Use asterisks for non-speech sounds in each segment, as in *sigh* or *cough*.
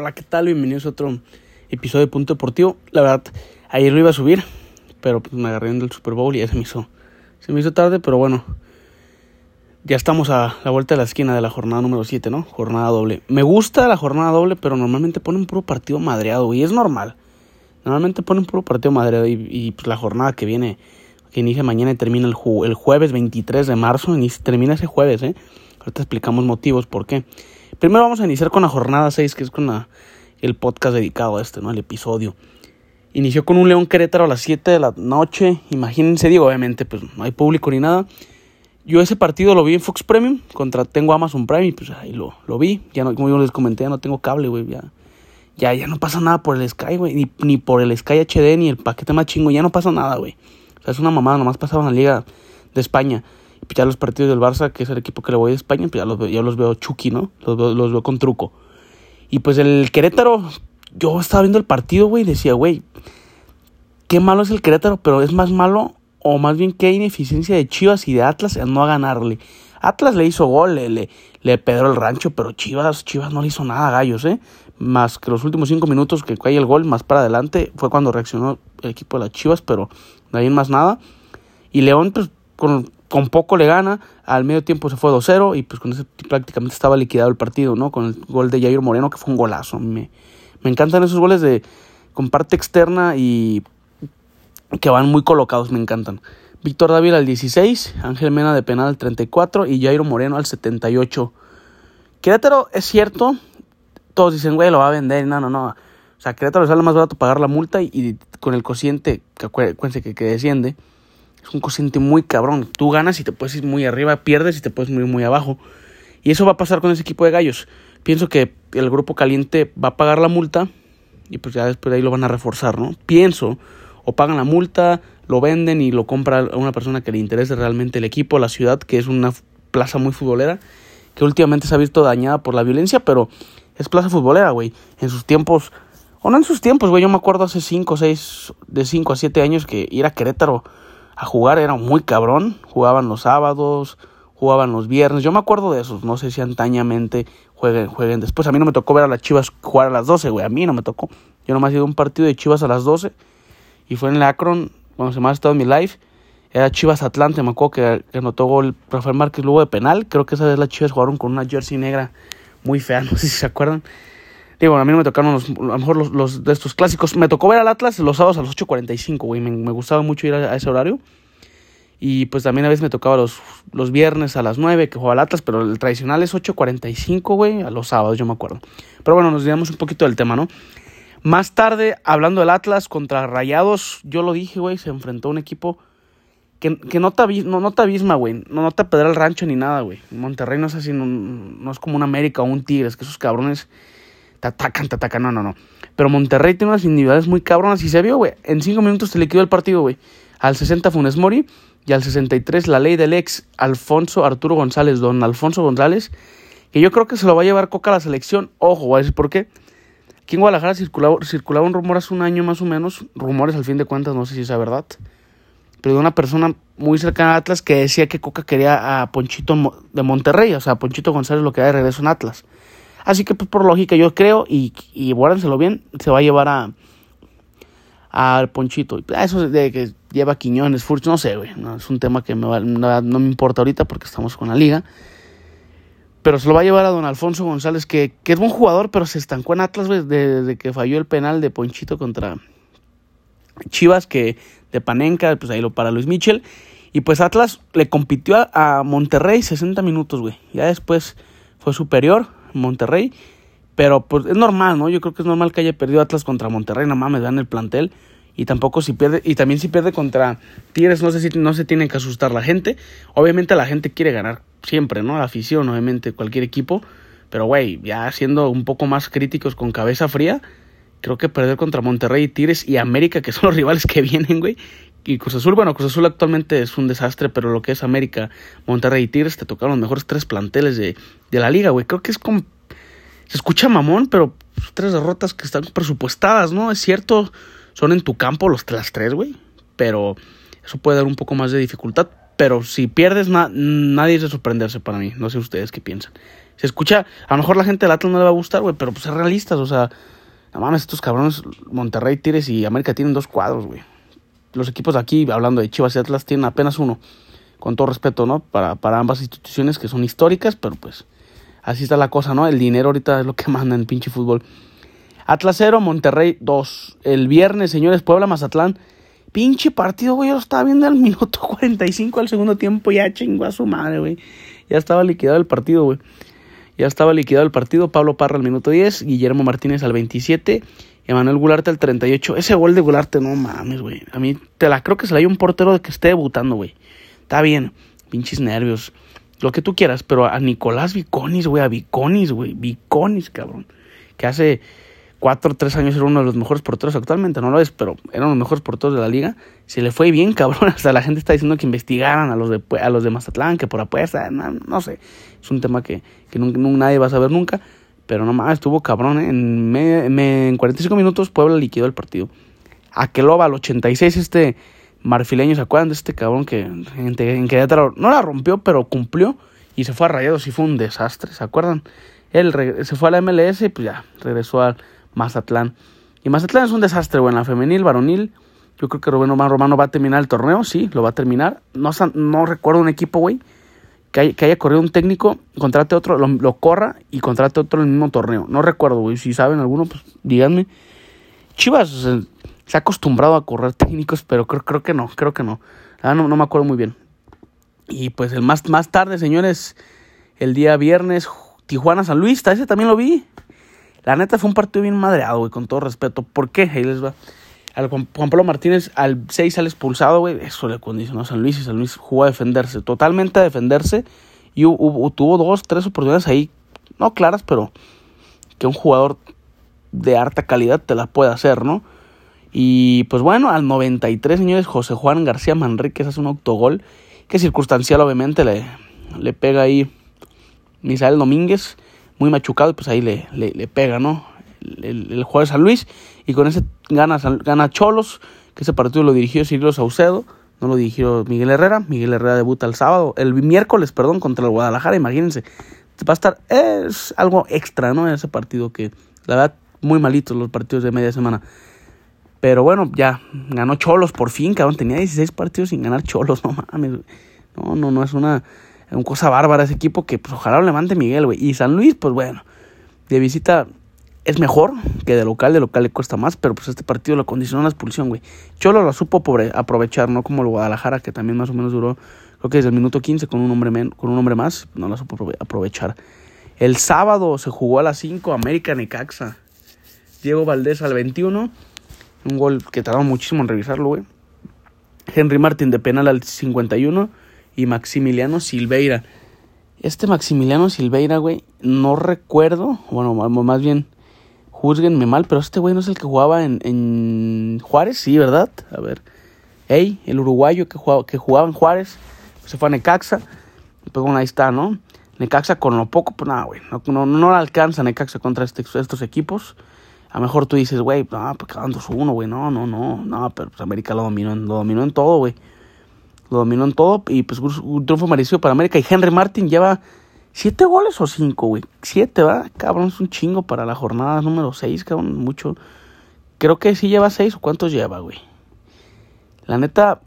Hola, ¿qué tal? Bienvenidos a otro episodio de Punto Deportivo. La verdad, ayer lo iba a subir, pero pues me agarré en el Super Bowl y ya se me hizo, se me hizo tarde, pero bueno. Ya estamos a la vuelta de la esquina de la jornada número 7, ¿no? Jornada doble. Me gusta la jornada doble, pero normalmente ponen puro partido madreado, y es normal. Normalmente ponen puro partido madreado y, y pues la jornada que viene, que inicia mañana y termina el, el jueves 23 de marzo, termina ese jueves, ¿eh? Ahorita explicamos motivos por qué. Primero vamos a iniciar con la jornada 6, que es con el podcast dedicado a este, ¿no? El episodio. Inició con un León Querétaro a las 7 de la noche. Imagínense, digo, obviamente, pues no hay público ni nada. Yo ese partido lo vi en Fox Premium, contra tengo Amazon Prime y pues ahí lo, lo vi. Ya no, como yo les comenté, ya no tengo cable, güey, ya. Ya, ya no pasa nada por el Sky, güey, ni, ni por el Sky HD, ni el paquete más chingo, ya no pasa nada, güey. O sea, es una mamada, nomás pasaba en la Liga de España. Pues ya los partidos del Barça, que es el equipo que le voy de España, pues ya los, ya los veo chuki, ¿no? Los veo, los veo con truco. Y pues el Querétaro, yo estaba viendo el partido, güey, y decía, güey, qué malo es el Querétaro, pero es más malo, o más bien qué ineficiencia de Chivas y de Atlas en no a ganarle. Atlas le hizo gol, le, le, le pedró el rancho, pero Chivas, Chivas no le hizo nada a Gallos, ¿eh? Más que los últimos cinco minutos que cae el gol, más para adelante, fue cuando reaccionó el equipo de las Chivas, pero de ahí más nada. Y León, pues, con, con poco le gana, al medio tiempo se fue 2-0 y pues con ese prácticamente estaba liquidado el partido, ¿no? Con el gol de Jair Moreno que fue un golazo. Me, me encantan esos goles de con parte externa y que van muy colocados, me encantan. Víctor Dávila al 16, Ángel Mena de penal al 34 y Jairo Moreno al 78. Querétaro es cierto, todos dicen, güey, lo va a vender, no, no, no. O sea, Querétaro sale más barato pagar la multa y, con el cociente, que acuérdense que desciende, es un cociente muy cabrón. Tú ganas y te puedes ir muy arriba, pierdes y te puedes ir muy abajo. Y eso va a pasar con ese equipo de gallos. Pienso que el grupo caliente va a pagar la multa y pues ya después de ahí lo van a reforzar, ¿no? Pienso, o pagan la multa, lo venden y lo compra a una persona que le interese realmente el equipo, la ciudad, que es una plaza muy futbolera, que últimamente se ha visto dañada por la violencia, pero es plaza futbolera, güey. En sus tiempos, o no en sus tiempos, güey, yo me acuerdo hace 5 o 6, de 5 a 7 años que ir a Querétaro a jugar era muy cabrón. Jugaban los sábados, jugaban los viernes. Yo me acuerdo de esos. No sé si antañamente jueguen, jueguen después. A mí no me tocó ver a las Chivas jugar a las 12, güey. A mí no me tocó. Yo nomás he ido a un partido de Chivas a las 12. Y fue en el Akron, cuando se me ha estado en mi live. Era Chivas Atlante, me acuerdo que, que anotó gol Rafael Márquez luego de penal. Creo que esa vez las Chivas jugaron con una jersey negra muy fea, *laughs* no sé si se acuerdan. Digo, a mí no me tocaron los, a lo mejor los, de estos clásicos. Me tocó ver al Atlas los sábados a las 8.45, güey. Me, me, gustaba mucho ir a, a, ese horario. Y pues también a veces me tocaba los, los viernes a las 9 que jugaba al Atlas, pero el tradicional es 8.45, güey, a los sábados, yo me acuerdo. Pero bueno, nos digamos un poquito del tema, ¿no? Más tarde, hablando del Atlas contra Rayados, yo lo dije, güey, se enfrentó a un equipo que, que no, te, no, no te abisma, güey. No, no te pedra el rancho ni nada, güey. Monterrey no es así, no, no es como un América o un Tigres, que esos cabrones te atacan, te atacan, no, no, no. Pero Monterrey tiene unas individualidades muy cabronas y se vio, güey. En cinco minutos te liquidó el partido, güey. Al 60 Funes Mori y al 63 la ley del ex Alfonso Arturo González, don Alfonso González, que yo creo que se lo va a llevar Coca a la selección. Ojo, voy a por qué. Aquí en Guadalajara circulaba, circulaba un rumor hace un año más o menos, rumores al fin de cuentas, no sé si es verdad, pero de una persona muy cercana a Atlas que decía que Coca quería a Ponchito de Monterrey, o sea, Ponchito González lo quería de regreso en Atlas. Así que pues, por lógica yo creo, y, y guárdenselo bien, se va a llevar a al Ponchito. Eso de que lleva Quiñones, Furch, no sé, güey. Es un tema que me va, no, me importa ahorita porque estamos con la liga. Pero se lo va a llevar a don Alfonso González, que, es buen jugador, pero se estancó en Atlas, güey, desde, desde que falló el penal de Ponchito contra Chivas, que de Panenca, pues ahí lo para Luis Michel. Y pues Atlas le compitió a, a Monterrey 60 minutos, güey. Ya después fue superior, Monterrey. Pero pues es normal, ¿no? Yo creo que es normal que haya perdido Atlas contra Monterrey, no mames, dan el plantel. Y tampoco si pierde, y también si pierde contra Tigres, no sé si no se tiene que asustar la gente. Obviamente la gente quiere ganar siempre, ¿no? La afición, obviamente, cualquier equipo. Pero, güey, ya siendo un poco más críticos con cabeza fría, creo que perder contra Monterrey y Tigres y América, que son los rivales que vienen, güey. Y Cruz Azul, bueno, Cruz Azul actualmente es un desastre, pero lo que es América, Monterrey y Tigres te tocaron los mejores tres planteles de, de la liga, güey. Creo que es como se escucha mamón, pero tres derrotas que están presupuestadas, ¿no? Es cierto, son en tu campo los, las tres, güey. Pero eso puede dar un poco más de dificultad. Pero si pierdes, na, nadie es de sorprenderse para mí. No sé ustedes qué piensan. Se escucha, a lo mejor la gente del Atlas no le va a gustar, güey, pero pues es realistas, o sea, no mames, estos cabrones, Monterrey, Tigres y América tienen dos cuadros, güey. Los equipos aquí, hablando de Chivas y Atlas, tienen apenas uno, con todo respeto, ¿no? Para, para ambas instituciones que son históricas, pero pues así está la cosa, ¿no? El dinero ahorita es lo que *laughs* manda en pinche fútbol. Atlas 0, Monterrey 2. El viernes, señores, Puebla, Mazatlán. Pinche partido, güey. Yo lo estaba viendo al *laughs* minuto 45 al segundo tiempo. Ya chingó a su madre, güey. Ya estaba liquidado el partido, güey. Ya estaba liquidado el partido. Pablo Parra al minuto 10. Guillermo Martínez al 27. Emanuel Gularte al 38. Ese gol de Gularte, no mames, güey. A mí te la creo que se la dio un portero de que esté debutando, güey. Está bien. Pinches nervios. Lo que tú quieras. Pero a Nicolás Viconis, güey. A Viconis, güey. Viconis, cabrón. Que hace cuatro o tres años era uno de los mejores porteros actualmente, no lo es, pero eran los mejores porteros de la liga. Se le fue bien, *laughs* cabrón. Hasta la gente está diciendo que investigaran a los de, a los de Mazatlán, que por apuesta, no, sé. Es un tema que, que nadie va a saber nunca. Pero no más, estuvo cabrón. ¿eh? En, me, en 45 minutos Puebla liquidó el partido. Aqueloba al 86, este marfileño, ¿se acuerdan de este cabrón que en, en Querétaro no la rompió, pero cumplió y se fue a Rayados y fue un desastre, ¿se acuerdan? Él se fue a la MLS y pues ya, regresó al Mazatlán. Y Mazatlán es un desastre, bueno, la femenil, varonil. Yo creo que Rubén Romano va a terminar el torneo, sí, lo va a terminar. No, no recuerdo un equipo, güey, que, haya, corrido un técnico, contrate otro, lo, corra y contrate otro en el mismo torneo. No recuerdo, güey. Si saben alguno, pues díganme. Chivas se ha acostumbrado a correr técnicos, pero creo, creo que no, creo que no. Ah, no. No me acuerdo muy bien. Y pues el más, más tarde, señores, el día viernes, Tijuana San Luis, ese también lo vi. La neta fue un partido bien madreado, güey, con todo respeto. ¿Por qué? Ahí les va. Al Juan, Pablo Martínez al 6 sale expulsado, güey. Eso le condicionó a San Luis y San Luis jugó a defenderse, totalmente a defenderse. Y tuvo dos, tres oportunidades ahí, no claras, pero que un jugador de harta calidad te la puede hacer, ¿no? Y pues bueno, al 93, señores, José Juan García Manríquez hace un autogol, que circunstancial obviamente le, le pega ahí Misael Domínguez muy machucado y pues ahí le, le, pega, ¿no? El, el, de San Luis y con ese gana, gana Cholos, que ese partido lo dirigió Cirilo Saucedo, no lo dirigió Miguel Herrera, Miguel Herrera debuta el sábado, el miércoles, perdón, contra el Guadalajara, imagínense, va a estar, es algo extra, ¿no? Ese partido que la verdad muy malitos los partidos de media semana. Pero bueno, ya ganó Cholos por fin, cabrón. Tenía 16 partidos sin ganar Cholos, *laughs* no mames. No, no, no, es una, una cosa bárbara ese equipo que pues ojalá lo levante Miguel, güey. Y San Luis, pues bueno, de visita es mejor que de local, de local le cuesta más, pero pues este partido lo condicionó la expulsión, güey. Cholo lo supo aprovechar, no como el Guadalajara, que también más o menos duró, creo que desde el minuto 15 con un hombre, con un hombre más, no lo supo aprovechar. El sábado se jugó a las 5 América Necaxa. Diego Valdés al 21, un gol que tardó muchísimo en revisarlo, güey. Henry Martin de penal al 51 y Maximiliano Silveira. Este Maximiliano Silveira, güey, no recuerdo, bueno, más bien, juzguenme mal, pero este güey no es el que jugaba en, en Juárez, sí, ¿verdad? A ver, hey, el uruguayo que jugaba, que jugaba en Juárez, se fue a Necaxa, pues bueno, ahí está, ¿no? Necaxa con lo poco, pues nada, güey, no, no, no alcanza Necaxa contra este, estos equipos. A lo mejor tú dices, güey, no, pues su uno, güey, no, no, no, no, pero pues América lo dominó, lo dominó en todo, güey lo dominó en todo y pues un triunfo merecido para América. Y Henry Martin lleva siete goles o cinco, güey. Siete, ¿va? Cabrón, es un chingo para la jornada número seis, cabrón, mucho. Creo que sí lleva seis o cuántos lleva, güey. La neta,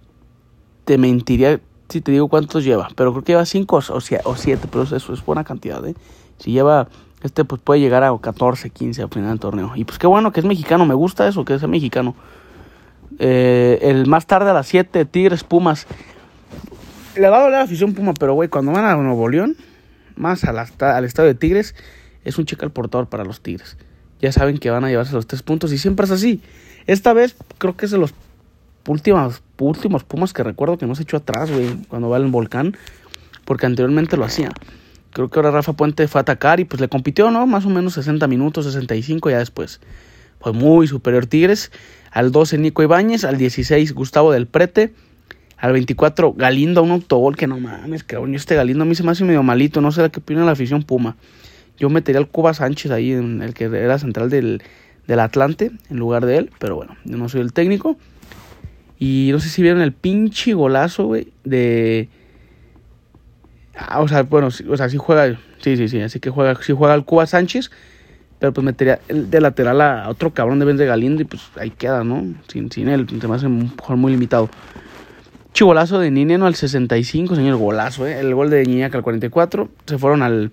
te mentiría si te digo cuántos lleva, pero creo que lleva cinco o, o siete, pero eso es buena cantidad, ¿eh? Si lleva, este pues puede llegar a 14, 15 al final del torneo. Y pues qué bueno que es mexicano, me gusta eso, que es mexicano. Eh, el más tarde a las 7, Tigres Pumas. Le va a doler la afición Puma, pero güey, cuando van a Nuevo León, más al, estadio de Tigres, es un cheque al portador para los Tigres. Ya saben que van a llevarse los tres puntos y siempre es así. Esta vez creo que es de los últimos, últimos Pumas que recuerdo que no se echó atrás, güey, cuando va al volcán, porque anteriormente lo hacía. Creo que ahora Rafa Puente fue a atacar y pues le compitió, ¿no? Más o menos 60 minutos, 65 ya después. Fue muy superior Tigres al 12 Nico Ibáñez, al 16 Gustavo del Prete, al 24 Galindo, un autogol que no mames, cabrón, este Galindo a mí se me hace medio malito, no sé qué opina la afición Puma. Yo metería al Cuba Sánchez ahí, en el que era central del, del Atlante, en lugar de él, pero bueno, yo no soy el técnico. Y no sé si vieron el pinche golazo, güey, de... Ah, o sea, bueno, o sea, sí juega, Sí, sí, sí. Así que juega, sí juega el Cuba Sánchez. Pero pues metería de lateral a otro cabrón de de Galindo y pues ahí queda, ¿no? Sin, sin él. Se me hace un jugador muy limitado. Chigolazo de Nineno al 65, señor, golazo, ¿eh? El gol de Niñaca al 44. Se fueron al,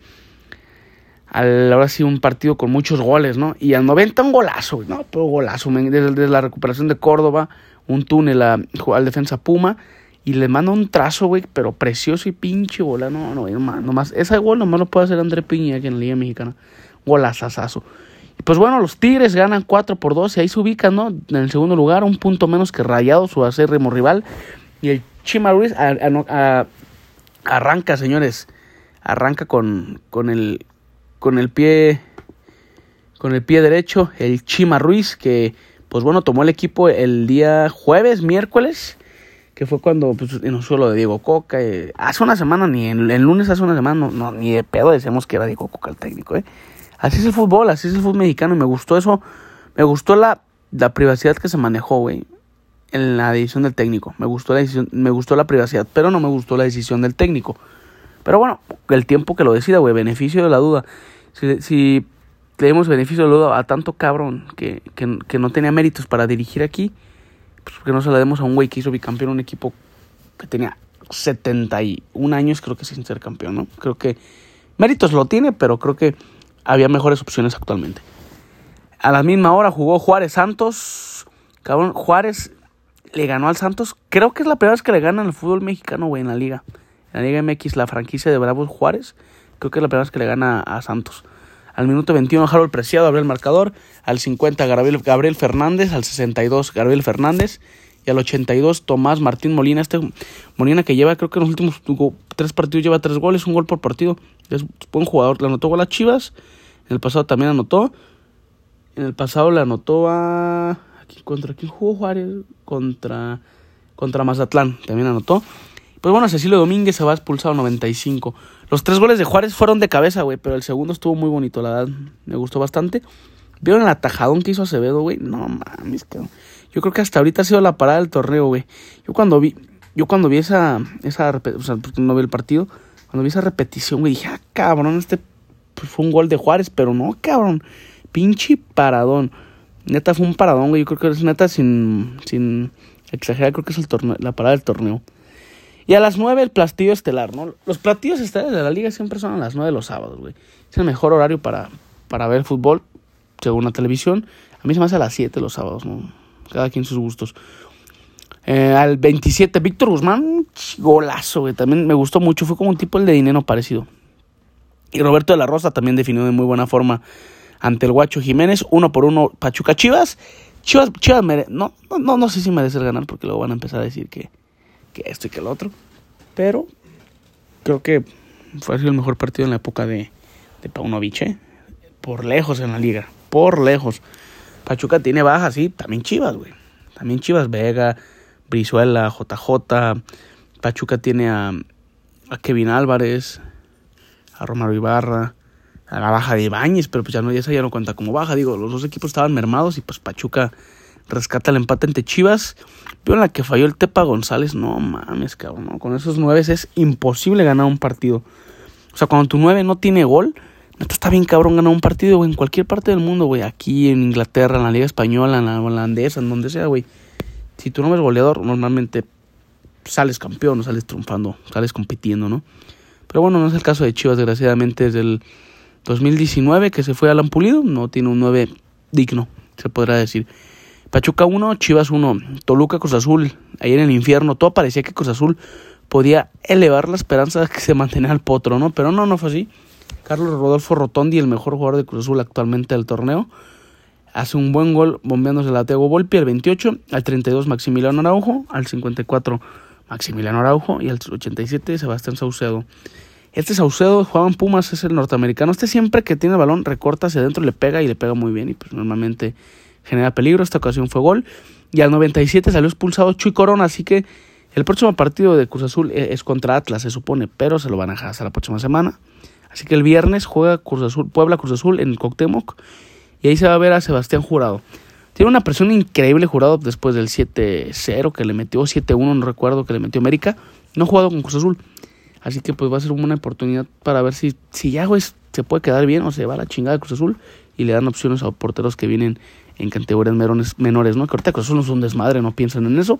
al. Ahora sí, un partido con muchos goles, ¿no? Y al 90 un golazo, ¿no? Pero golazo, desde, la recuperación de Córdoba, un túnel a, al defensa Puma. Y le manda un trazo, güey, pero precioso y pinche bola. No, no, no nomás. Ese gol nomás lo puede hacer André Piña aquí en la Liga Mexicana. Golazazazo. Y pues bueno, los Tigres ganan 4 por 2 y ahí se ubican, ¿no? En el segundo lugar, un punto menos que Rayado, su acérrimo rival. Y el Chima Ruiz arranca, señores. Arranca con, con, el, con el pie con el pie derecho el Chima Ruiz que pues bueno tomó el equipo el día jueves miércoles que fue cuando pues, en suelo de Diego Coca eh, hace una semana ni el, lunes hace una semana no, ni de pedo decíamos que era Diego Coca el técnico eh así es el fútbol así es el fútbol mexicano y me gustó eso me gustó la, la privacidad que se manejó güey en la decisión del técnico. Me gustó la decisión, me gustó la privacidad, pero no me gustó la decisión del técnico. Pero bueno, el tiempo que lo decida, güey, beneficio de la duda. Si, le dimos beneficio de la duda a tanto cabrón que, que, no tenía méritos para dirigir aquí, pues porque no se la demos a un güey que hizo bicampeón un equipo que tenía 71 años, creo que sin ser campeón, ¿no? Creo que méritos lo tiene, pero creo que había mejores opciones actualmente. A la misma hora jugó Juárez Santos. Cabrón, Juárez le ganó al Santos. Creo que es la primera vez que le ganan al fútbol mexicano, güey, en la liga. En la Liga MX, la franquicia de Bravos Juárez. Creo que es la primera vez que le gana a Santos. Al minuto 21, Harold Preciado abrió el marcador. Al 50, Gabriel, Gabriel Fernández. Al 62, Gabriel Fernández. Y al 82, Tomás Martín Molina. Este Molina que lleva, creo que en los últimos tres partidos lleva tres goles, un gol por partido. Es buen jugador. Le anotó gol a Chivas. En el pasado también anotó. En el pasado le anotó a. ¿Contra quién jugó Juárez? Contra, contra Mazatlán, también anotó. Pues bueno, Cecilio Domínguez se va expulsado 95. Los tres goles de Juárez fueron de cabeza, güey, pero el segundo estuvo muy bonito, la verdad. Me gustó bastante. ¿Vieron el atajadón que hizo Acevedo, güey? No mames, cabrón. Yo creo que hasta ahorita ha sido la parada del torneo, güey. Yo cuando vi, yo cuando vi esa, esa, o sea, no vi el partido, cuando vi esa repetición, güey, dije, ah, cabrón, este pues, fue un gol de Juárez, pero no, cabrón. Pinche paradón. Neta fue un paradón, güey. Yo creo que es neta sin, sin exagerar, creo que es el torneo, la parada del torneo. Y a las 9 el platillo estelar, ¿no? Los platillos estelares de la liga siempre son a las 9 los sábados, güey. Es el mejor horario para, para ver fútbol, según la televisión. A mí se me hace a las 7 los sábados, ¿no? Cada quien sus gustos. Eh, al 27, Víctor Guzmán, golazo, güey. También me gustó mucho. Fue como un tipo el de dinero parecido. Y Roberto de la Rosa también definió de muy buena forma ante el Guacho Jiménez, uno por uno Pachuca Chivas. Chivas, Chivas no, no, no, sé si merece ganar porque luego van a empezar a decir que, que esto y que el otro. Pero creo que fue el mejor partido en la época de, de Paunovic, ¿eh? Por lejos en la liga, por lejos. Pachuca tiene bajas, sí, también Chivas, güey. También Chivas Vega, Brizuela, JJ. Pachuca tiene a, a Kevin Álvarez, a Romero Ibarra a la baja de Ibáñez, pero pues ya no, ya, ya no cuenta como baja. Digo, los dos equipos estaban mermados y pues Pachuca rescata el empate entre Chivas. Pero en la que falló el Tepa González, no mames, cabrón. Con esos nueve es imposible ganar un partido. O sea, cuando tu nueve no tiene gol, neta está bien cabrón ganar un partido, güey, en cualquier parte del mundo, güey. Aquí en Inglaterra, en la Liga Española, en la holandesa, en donde sea, güey. Si tu no es goleador, normalmente sales campeón, sales triunfando, sales compitiendo, ¿no? Pero bueno, no es el caso de Chivas, desgraciadamente, desde el 2019 que se fue Alan Pulido, no tiene un 9 digno, se podrá decir. Pachuca 1, Chivas 1, Toluca Cruz Azul, ahí en el infierno, todo parecía que Cruz Azul podía elevar la esperanza de que se mantenía al potro, ¿no? Pero no, no fue así. Carlos Rodolfo Rotondi, el mejor jugador de Cruz Azul actualmente del torneo, hace un buen gol bombeándose la Teo Volpi al 28, al 32 Maximiliano Araujo, al 54 Maximiliano Araujo y al 87 Sebastián Saucedo. Este Saucedo jugaba en Pumas, es el norteamericano. Este siempre que tiene el balón recorta hacia adentro, le pega y le pega muy bien y pues normalmente genera peligro. Esta ocasión fue gol. Y al 97 salió expulsado Chuy Corona, así que el próximo partido de Cruz Azul e-, es contra Atlas, se supone, pero se lo van a dejar hasta la próxima semana. Así que el viernes juega Cruz Azul, Puebla Cruz Azul en Coctemoc y ahí se va a ver a Sebastián Jurado. Tiene una presión increíble Jurado después del 7-0 que le metió, 7-1, no recuerdo que le metió América. No ha jugado con Cruz Azul. Así que pues va a ser una oportunidad para ver si, si ya, se puede quedar bien o se va a la chingada de Cruz Azul y le dan opciones a porteros que vienen en categorías menores, ¿no? Que ahorita Cruz Azul no es un desmadre, no piensan en eso.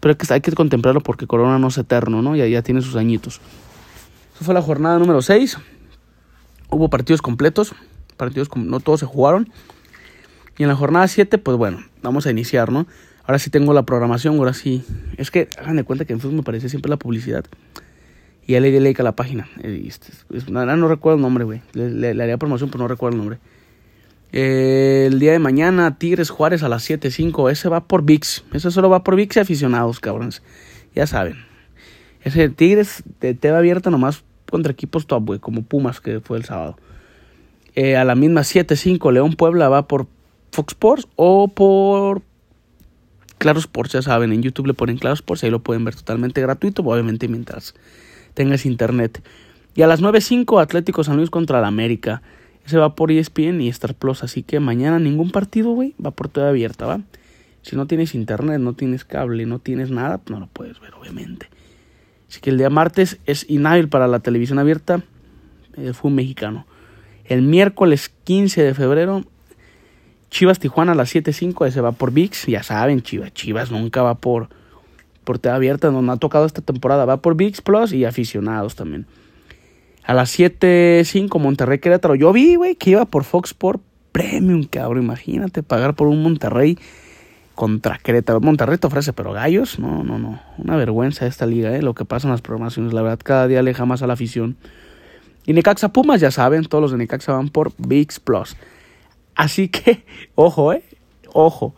Pero hay que, contemplarlo porque Corona no es eterno, ¿no? Ya, ya tiene sus añitos. Esa fue la jornada número 6. Hubo partidos completos. Partidos no todos se jugaron. Y en la jornada 7, pues bueno, vamos a iniciar, ¿no? Ahora sí tengo la programación, ahora sí. Es que hagan de cuenta que en Facebook me parece siempre la publicidad. Y ya le di like a la página. Este, no, no, recuerdo el nombre, güey. Le, le, haría promoción, pero no recuerdo el nombre. El día de mañana, Tigres Juárez a las 7.05. Ese va por VIX. Ese solo va por VIX y aficionados, cabrones. Ya saben. Ese Tigres te va abierta nomás contra equipos top, güey. Como Pumas, que fue el sábado. Eh, a la misma 7.05, León Puebla va por Fox Sports o por Claro Sports. Ya saben, en YouTube le ponen Claro Sports. Ahí lo pueden ver totalmente gratuito, obviamente mientras tengas internet. Y a las 9.05 Atlético San Luis contra el América. Ese va por ESPN y Star Plus. Así que mañana ningún partido, güey, va por toda abierta, ¿va? Si no tienes internet, no tienes cable, no tienes nada, no lo puedes ver, obviamente. Así que el día martes es inhábil para la televisión abierta. Eh, fue un mexicano. El miércoles 15 de febrero, Chivas Tijuana a las 7.05. Ese va por VIX. Ya saben, Chivas. Chivas nunca va por por abierta, donde ha tocado esta temporada. Va por VIX Plus y aficionados también. A las 7.05 Monterrey Querétaro. Yo vi, güey, que iba por Fox por Premium, cabrón. Imagínate pagar por un Monterrey contra Querétaro. Monterrey te ofrece, pero gallos, no, no, no. Una vergüenza esta liga, ¿eh? Lo que pasa en las programaciones. La verdad, cada día aleja más a la afición. Y Necaxa Pumas, ya saben, todos los de Necaxa van por VIX Plus. Así que, *laughs* ojo, ¿eh? Ojo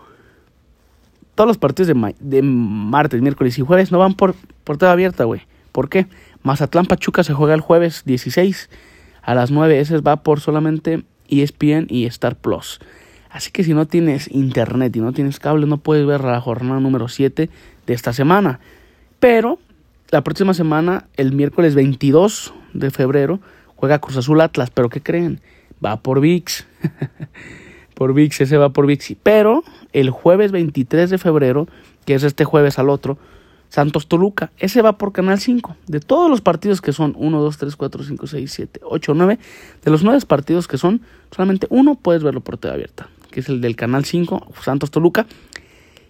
todos los partidos de, de, martes, miércoles y jueves no van por, por abierta, güey. ¿Por qué? Mazatlán Pachuca se juega el jueves 16 a las 9. Ese va por solamente ESPN y Star Plus. Así que si no tienes internet y no tienes cable, no puedes ver la jornada número 7 de esta semana. Pero la próxima semana, el miércoles 22 de febrero, juega Cruz Azul Atlas. ¿Pero qué creen? Va por VIX. *laughs* por VIX, ese va por VIX. Pero el jueves 23 de febrero, que es este jueves al otro, Santos Toluca, ese va por Canal 5. De todos los partidos que son 1, 2, 3, 4, 5, 6, 7, 8, 9, de los 9 partidos que son, solamente uno puedes verlo por TV abierta, que es el del Canal 5, Santos Toluca,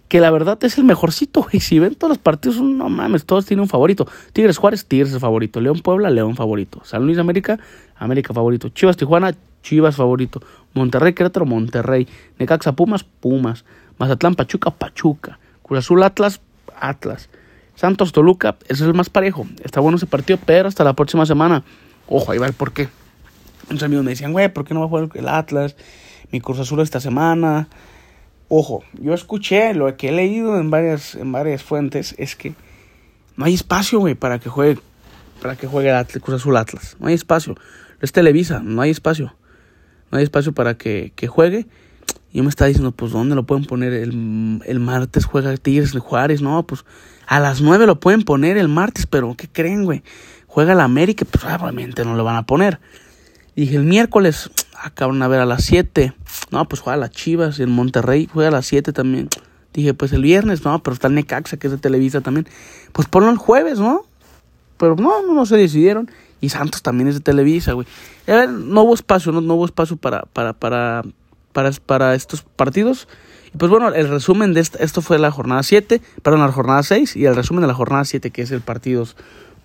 que la verdad es el mejorcito, y si ven todos los partidos, no mames, todos tienen un favorito. Tigres Juárez, Tigres es favorito. León Puebla, León favorito. San Luis América, América favorito. Chivas Tijuana, Chivas favorito. Monterrey Querétaro, Monterrey. Necaxa Pumas, Pumas. Mazatlán Pachuca, Pachuca. Cruz Azul Atlas, Atlas. Santos Toluca, ese es el más parejo. Está bueno ese partido, pero hasta la próxima semana. Ojo, ahí va el por qué. Unos amigos me decían, güey, ¿por qué no va a jugar el Atlas? Mi Cruz Azul esta semana. Ojo, yo escuché, lo que he leído en varias, en varias fuentes es que no hay espacio, güey, para que juegue, para que juegue el Atlas, Cruz Azul Atlas. No hay espacio. Es Televisa, no hay espacio no hay espacio para que, juegue. Y yo me estaba diciendo, pues, ¿dónde lo pueden poner? El, el martes juega Tigres de Juárez, no, pues, a las 9 lo pueden poner el martes, pero ¿qué creen, güey? Juega la América, pues, obviamente no lo van a poner. dije, el miércoles, acaban a ver a las 7. No, pues juega las Chivas, y en Monterrey juega a las 7 también. Dije, pues el viernes, no, pero está el Necaxa, que es de Televisa también. Pues ponlo el jueves, ¿no? Pero no, no, no se decidieron. Y Santos también es de Televisa, güey. No hubo espacio, no, no hubo espacio para, para, para, para, para estos partidos. Y pues bueno, el resumen de esto fue la jornada 7, perdón, la jornada 6 y el resumen de la jornada 7, que es el partido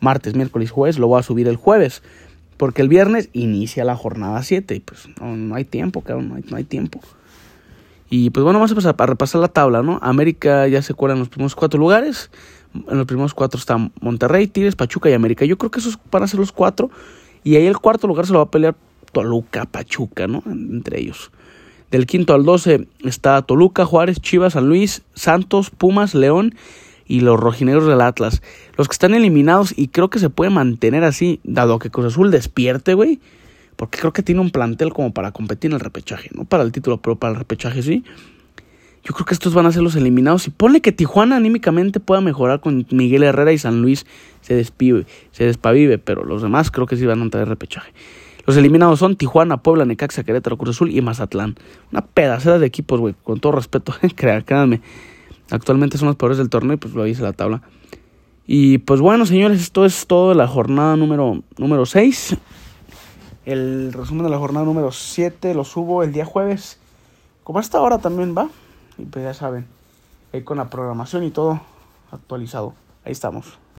martes, miércoles, jueves, lo voy a subir el jueves. Porque el viernes inicia la jornada 7 y pues no, hay tiempo, cabrón, no hay, no hay tiempo. Y pues bueno, vamos a a repasar la tabla, ¿no? América ya se cuela en los primeros cuatro lugares. En los primeros cuatro están Monterrey, Tigres, Pachuca y América. Yo creo que esos van a ser los cuatro. Y ahí el cuarto lugar se lo va a pelear Toluca, Pachuca, ¿no? Entre ellos. Del quinto al doce está Toluca, Juárez, Chivas, San Luis, Santos, Pumas, León y los rojineros del Atlas. Los que están eliminados y creo que se puede mantener así, dado que Cruz Azul despierte, güey. Porque creo que tiene un plantel como para competir en el repechaje. No para el título, pero para el repechaje sí. Yo creo que estos van a ser los eliminados. Y ponle que Tijuana anímicamente pueda mejorar con Miguel Herrera y San Luis se despive, despavive, pero los demás creo que sí van a entrar de repechaje. Los eliminados son Tijuana, Puebla, Necaxa, Querétaro, Cruz Azul y Mazatlán. Una pedacera de equipos, güey, con todo respeto, *laughs* créanme. Actualmente son los peores del torneo y pues lo dice la tabla. Y pues bueno, señores, esto es todo de la jornada número, número 6. El resumen de la jornada número 7 lo subo el día jueves. Como hasta ahora también va. Y pues ya saben, ahí con la programación y todo actualizado. Ahí estamos.